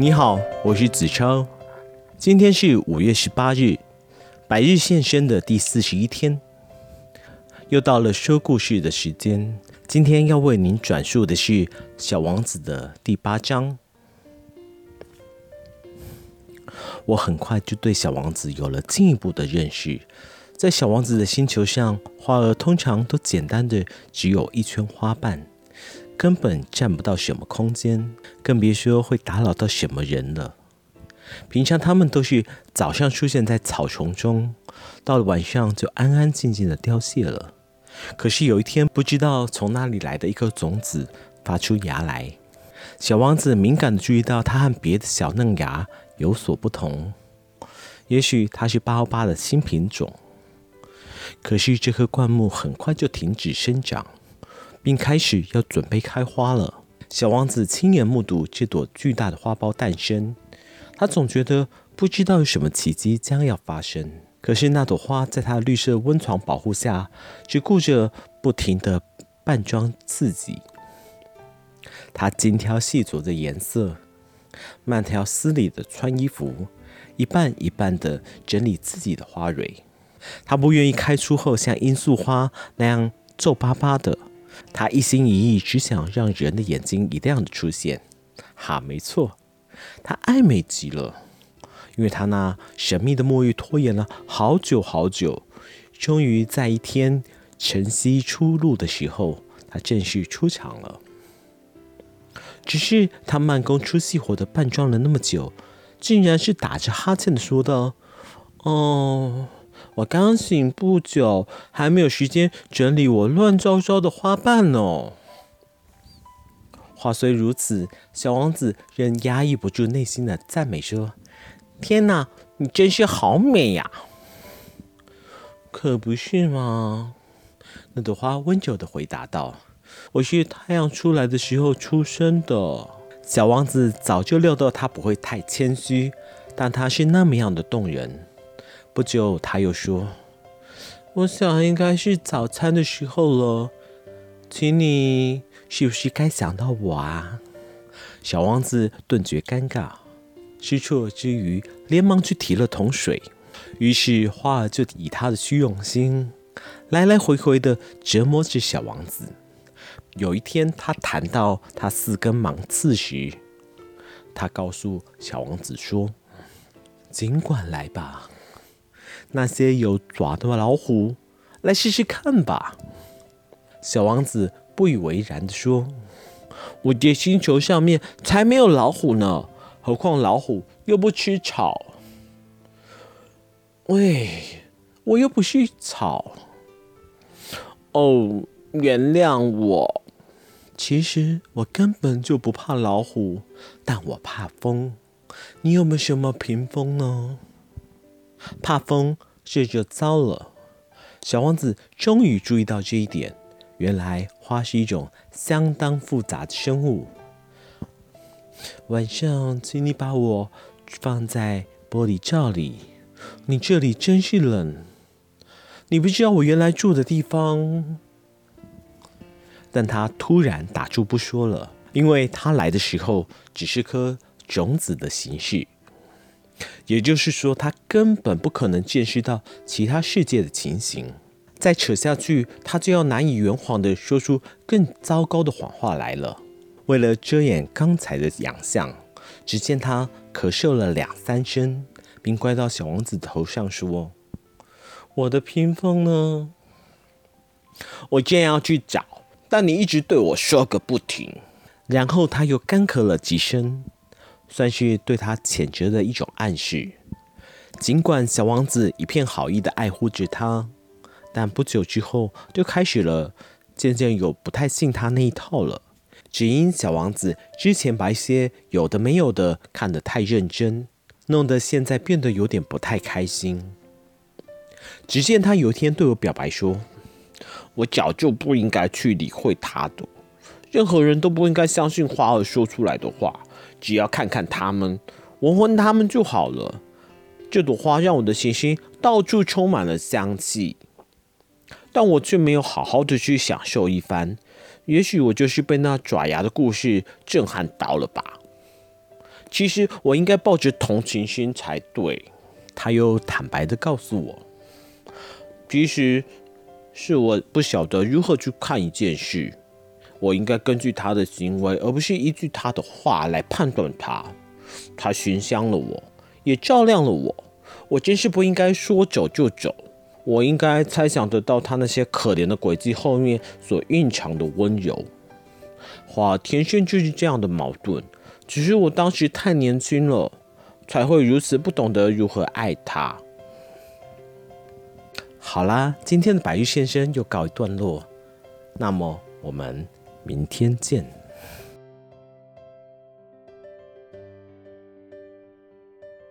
你好，我是子超。今天是五月十八日，百日现身的第四十一天，又到了说故事的时间。今天要为您转述的是《小王子》的第八章。我很快就对小王子有了进一步的认识。在小王子的星球上，花儿通常都简单的只有一圈花瓣。根本占不到什么空间，更别说会打扰到什么人了。平常他们都是早上出现在草丛中，到了晚上就安安静静的凋谢了。可是有一天，不知道从哪里来的一颗种子发出芽来。小王子敏感地注意到，它和别的小嫩芽有所不同。也许它是八欧八的新品种。可是这棵灌木很快就停止生长。并开始要准备开花了。小王子亲眼目睹这朵巨大的花苞诞生，他总觉得不知道有什么奇迹将要发生。可是那朵花在他绿色温床保护下，只顾着不停地扮装自己。他精挑细琢的颜色，慢条斯理的穿衣服，一瓣一瓣的整理自己的花蕊。他不愿意开出后像罂粟花那样皱巴巴的。他一心一意，只想让人的眼睛一亮的出现。哈，没错，他爱美极了，因为他那神秘的沐浴拖延了好久好久，终于在一天晨曦初露的时候，他正式出场了。只是他慢工出细活的扮装了那么久，竟然是打着哈欠的说道：“哦。”我刚醒不久，还没有时间整理我乱糟糟的花瓣呢。话虽如此，小王子仍压抑不住内心的赞美，说：“天哪，你真是好美呀！”可不是吗？那朵花温柔地回答道：“我是太阳出来的时候出生的。”小王子早就料到他不会太谦虚，但他是那么样的动人。不久，他又说：“我想应该是早餐的时候了，请你是不是该想到我啊？”小王子顿觉尴尬，失措之余，连忙去提了桶水。于是花儿就以他的虚荣心，来来回回的折磨着小王子。有一天，他谈到他四根芒刺时，他告诉小王子说：“尽管来吧。”那些有爪的老虎，来试试看吧。小王子不以为然地说：“我这星球上面才没有老虎呢，何况老虎又不吃草。”喂，我又不是草。哦，原谅我。其实我根本就不怕老虎，但我怕风。你有没有什么屏风呢？怕风，这就糟了。小王子终于注意到这一点。原来花是一种相当复杂的生物。晚上，请你把我放在玻璃罩里。你这里真是冷。你不知道我原来住的地方。但他突然打住不说了，因为他来的时候只是颗种子的形式。也就是说，他根本不可能见识到其他世界的情形。再扯下去，他就要难以圆谎地说出更糟糕的谎话来了。为了遮掩刚才的洋相，只见他咳嗽了两三声，并怪到小王子头上说：“我的屏风呢？我正要去找，但你一直对我说个不停。”然后他又干咳了几声。算是对他谴责的一种暗示。尽管小王子一片好意的爱护着他，但不久之后就开始了渐渐有不太信他那一套了。只因小王子之前把一些有的没有的看得太认真，弄得现在变得有点不太开心。只见他有一天对我表白说：“我早就不应该去理会他的，任何人都不应该相信花儿说出来的话。”只要看看它们，闻闻它们就好了。这朵花让我的心心到处充满了香气，但我却没有好好的去享受一番。也许我就是被那爪牙的故事震撼到了吧。其实我应该抱着同情心才对。他又坦白的告诉我，其实是我不晓得如何去看一件事，我应该根据他的行为，而不是依据他的话来判断他。他熏香了我，也照亮了我。我真是不应该说走就走。我应该猜想得到他那些可怜的诡计后面所蕴藏的温柔。花天生就是这样的矛盾，只是我当时太年轻了，才会如此不懂得如何爱他。好啦，今天的百日先生又告一段落，那么我们明天见。